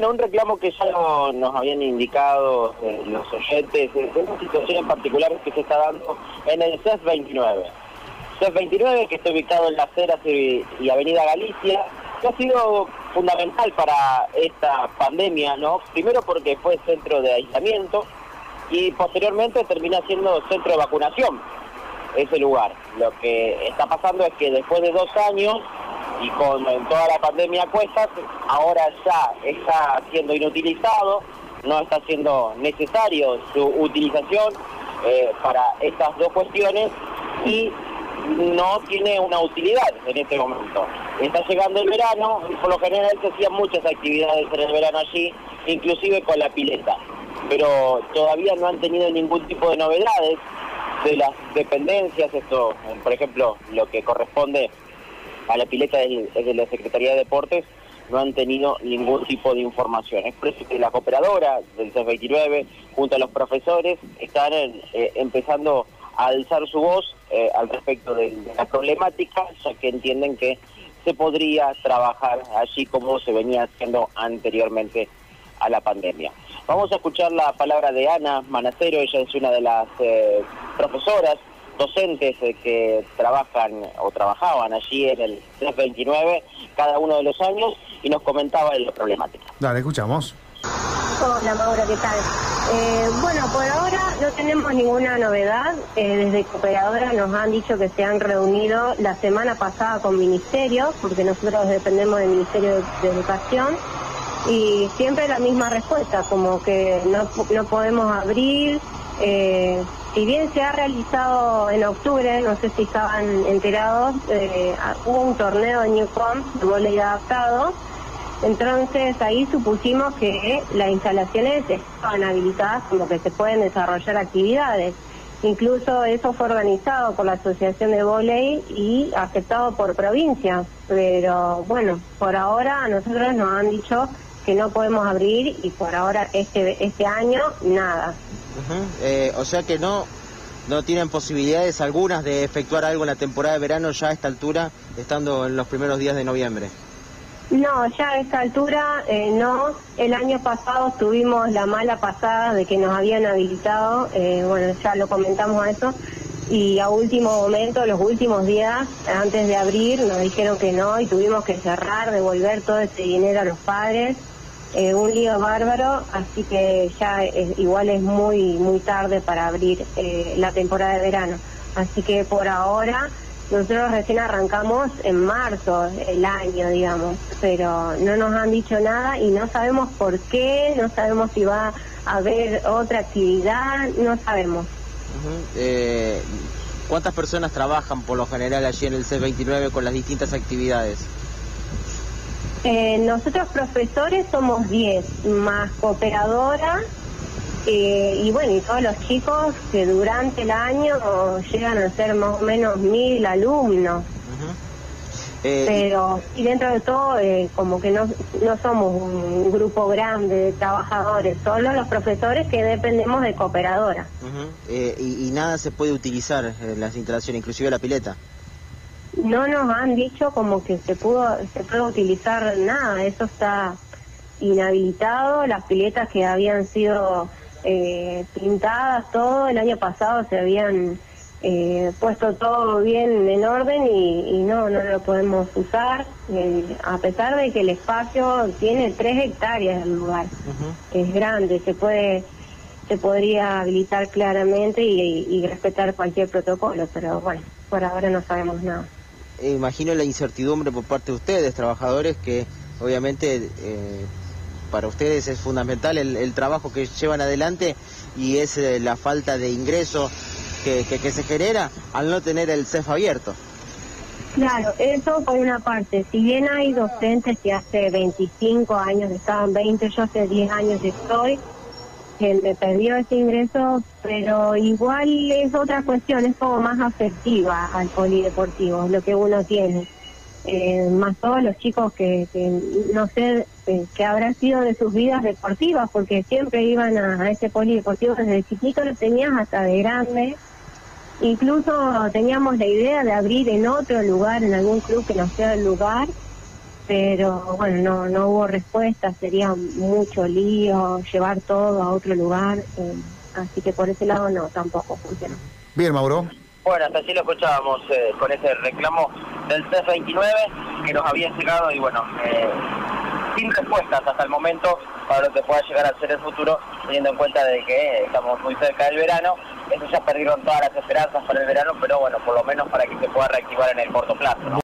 Bueno, un reclamo que ya nos habían indicado eh, los oyentes, de una situación en particular que se está dando en el CES 29. CES 29 que está ubicado en las Heras y, y Avenida Galicia, que ha sido fundamental para esta pandemia, ¿no? Primero porque fue centro de aislamiento y posteriormente termina siendo centro de vacunación ese lugar. Lo que está pasando es que después de dos años y con toda la pandemia cuestas, ahora ya está siendo inutilizado, no está siendo necesario su utilización eh, para estas dos cuestiones y no tiene una utilidad en este momento. Está llegando el verano, y por lo general se hacían muchas actividades en el verano allí, inclusive con la pileta, pero todavía no han tenido ningún tipo de novedades de las dependencias, esto, por ejemplo, lo que corresponde a la pileta de la Secretaría de Deportes no han tenido ningún tipo de información. Es por eso que la cooperadora del CES29, junto a los profesores, están eh, empezando a alzar su voz eh, al respecto de, la problemática, ya que entienden que se podría trabajar allí como se venía haciendo anteriormente a la pandemia. Vamos a escuchar la palabra de Ana Manacero, ella es una de las eh, profesoras docentes eh, que trabajan o trabajaban allí en el 329 cada uno de los años y nos comentaba la problemática. Dale, escuchamos. Hola Mauro, ¿qué tal? Eh, bueno, por ahora no tenemos ninguna novedad. Eh, desde Cooperadora nos han dicho que se han reunido la semana pasada con Ministerio, porque nosotros dependemos del Ministerio de, Educación, y siempre la misma respuesta, como que no, no podemos abrir, eh, si bien se ha realizado en octubre, no sé si estaban enterados, eh, hubo un torneo de Newcom de volei adaptado, entonces ahí supusimos que las instalaciones estaban habilitadas como que se pueden desarrollar actividades. Incluso eso fue organizado por la Asociación de Voley y aceptado por provincia. Pero bueno, por ahora a nosotros nos han dicho que no podemos abrir y por ahora este, este año nada. Eh, o sea que no, no tienen posibilidades algunas de efectuar algo en la temporada de verano ya a esta altura, estando en los primeros días de noviembre. No, ya a esta altura eh, no. El año pasado tuvimos la mala pasada de que nos habían habilitado, eh, bueno, ya lo comentamos a eso, y a último momento, los últimos días, antes de abrir, nos dijeron que no y tuvimos que cerrar, devolver todo ese dinero a los padres. Eh, un lío bárbaro, así que ya igual es muy muy tarde para abrir eh, la temporada de verano. Así que por ahora nosotros recién arrancamos en marzo el año, digamos, pero no nos han dicho nada y no sabemos por qué, no sabemos si va a haber otra actividad, no sabemos. Eh, ¿Cuántas personas trabajan por lo general allí en el C29 con las distintas actividades? Eh, nosotros profesores somos 10, más cooperadora eh, y bueno, y todos los chicos que durante el año llegan a ser más o menos mil alumnos. Eh, Pero y dentro de todo, como que no, no somos un grupo grande de trabajadores, solo los profesores que dependemos de cooperadora. y, y, nada se puede utilizar en las instalaciones, inclusive la pileta no nos han dicho como que se pudo se puede utilizar nada. Eso está inhabilitado. Las piletas que habían sido eh, pintadas todo el año pasado se habían eh, puesto todo bien en orden y, no no lo podemos usar eh, a pesar de que el espacio tiene tres hectáreas el lugar. Es grande se puede se podría habilitar claramente y respetar cualquier protocolo pero bueno por ahora no sabemos nada imagino la incertidumbre por parte de ustedes, trabajadores, que obviamente eh, para ustedes es fundamental el, trabajo que llevan adelante y es eh, la falta de ingreso que, se genera al no tener el CEF abierto. Claro, eso por una parte. Si bien hay docentes que hace 25 años estaban 20, yo hace 10 años estoy, que me perdió ese ingreso, pero igual es otra cuestión, es como más afectiva al polideportivo, lo que uno tiene. Eh, más todos los chicos que, no sé, eh, que habrán sido de sus vidas deportivas, porque siempre iban a, ese polideportivo desde chiquito, lo tenías hasta de grande. Incluso teníamos la idea de abrir en otro lugar, en algún club que no sea el lugar, pero bueno, no, no hubo respuesta, sería mucho lío llevar todo a otro lugar, eh, así que por ese lado no, tampoco funcionó. Bien, Mauro. Bueno, hasta así lo escuchábamos eh, con ese reclamo del CES-29 que nos había llegado y bueno, eh, sin respuestas hasta el momento para lo que pueda llegar a ser el futuro, teniendo en cuenta de que estamos muy cerca del verano. Eso ya perdieron todas las esperanzas para el verano, pero bueno, por lo menos para que se pueda reactivar en el corto plazo. ¿no?